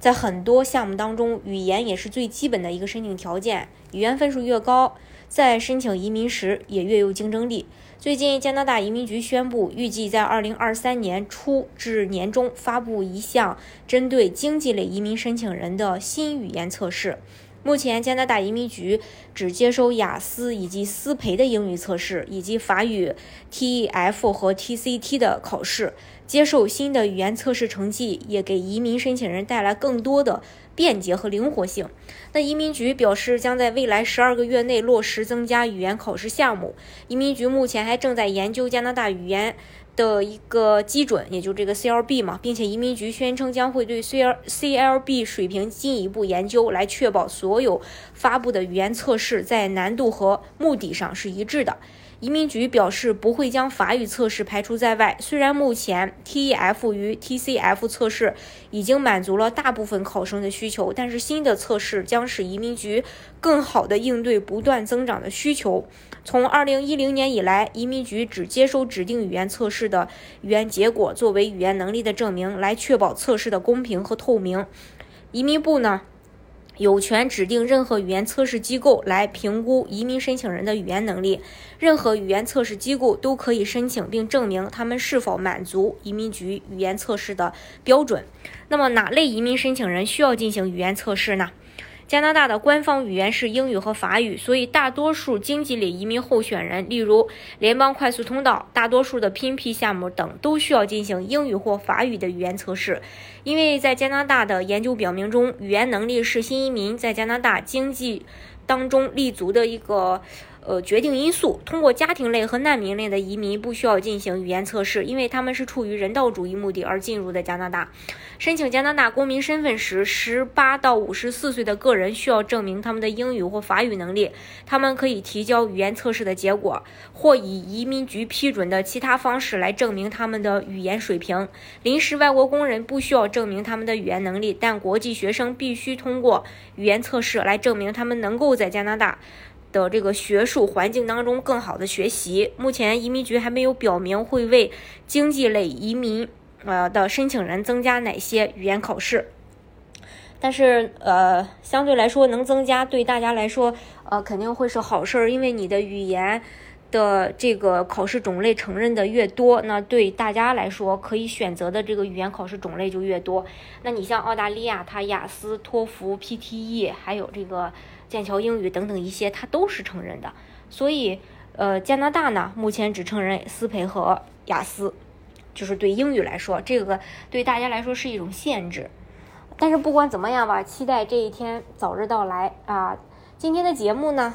在很多项目当中，语言也是最基本的一个申请条件。语言分数越高，在申请移民时也越有竞争力。最近，加拿大移民局宣布，预计在二零二三年初至年中发布一项针对经济类移民申请人的新语言测试。目前，加拿大移民局只接收雅思以及思培的英语测试，以及法语 TEF 和 TCT 的考试。接受新的语言测试成绩，也给移民申请人带来更多的便捷和灵活性。那移民局表示，将在未来十二个月内落实增加语言考试项目。移民局目前还正在研究加拿大语言。的一个基准，也就这个 CLB 嘛，并且移民局宣称将会对 CL CLB 水平进一步研究，来确保所有发布的语言测试在难度和目的上是一致的。移民局表示不会将法语测试排除在外。虽然目前 TEF 与 TCF 测试已经满足了大部分考生的需求，但是新的测试将使移民局更好地应对不断增长的需求。从2010年以来，移民局只接收指定语言测试的语言结果作为语言能力的证明，来确保测试的公平和透明。移民部呢？有权指定任何语言测试机构来评估移民申请人的语言能力。任何语言测试机构都可以申请并证明他们是否满足移民局语言测试的标准。那么，哪类移民申请人需要进行语言测试呢？加拿大的官方语言是英语和法语，所以大多数经济类移民候选人，例如联邦快速通道、大多数的 PNP 项目等，都需要进行英语或法语的语言测试。因为在加拿大的研究表明中，语言能力是新移民在加拿大经济当中立足的一个。呃，决定因素。通过家庭类和难民类的移民不需要进行语言测试，因为他们是出于人道主义目的而进入的加拿大。申请加拿大公民身份时，十八到五十四岁的个人需要证明他们的英语或法语能力。他们可以提交语言测试的结果，或以移民局批准的其他方式来证明他们的语言水平。临时外国工人不需要证明他们的语言能力，但国际学生必须通过语言测试来证明他们能够在加拿大。的这个学术环境当中更好的学习。目前移民局还没有表明会为经济类移民呃的申请人增加哪些语言考试，但是呃相对来说能增加对大家来说呃肯定会是好事儿，因为你的语言的这个考试种类承认的越多，那对大家来说可以选择的这个语言考试种类就越多。那你像澳大利亚，它雅思、托福、PTE 还有这个。剑桥英语等等一些，它都是承认的。所以，呃，加拿大呢，目前只承认思培和雅思，就是对英语来说，这个对大家来说是一种限制。但是不管怎么样吧，期待这一天早日到来啊！今天的节目呢？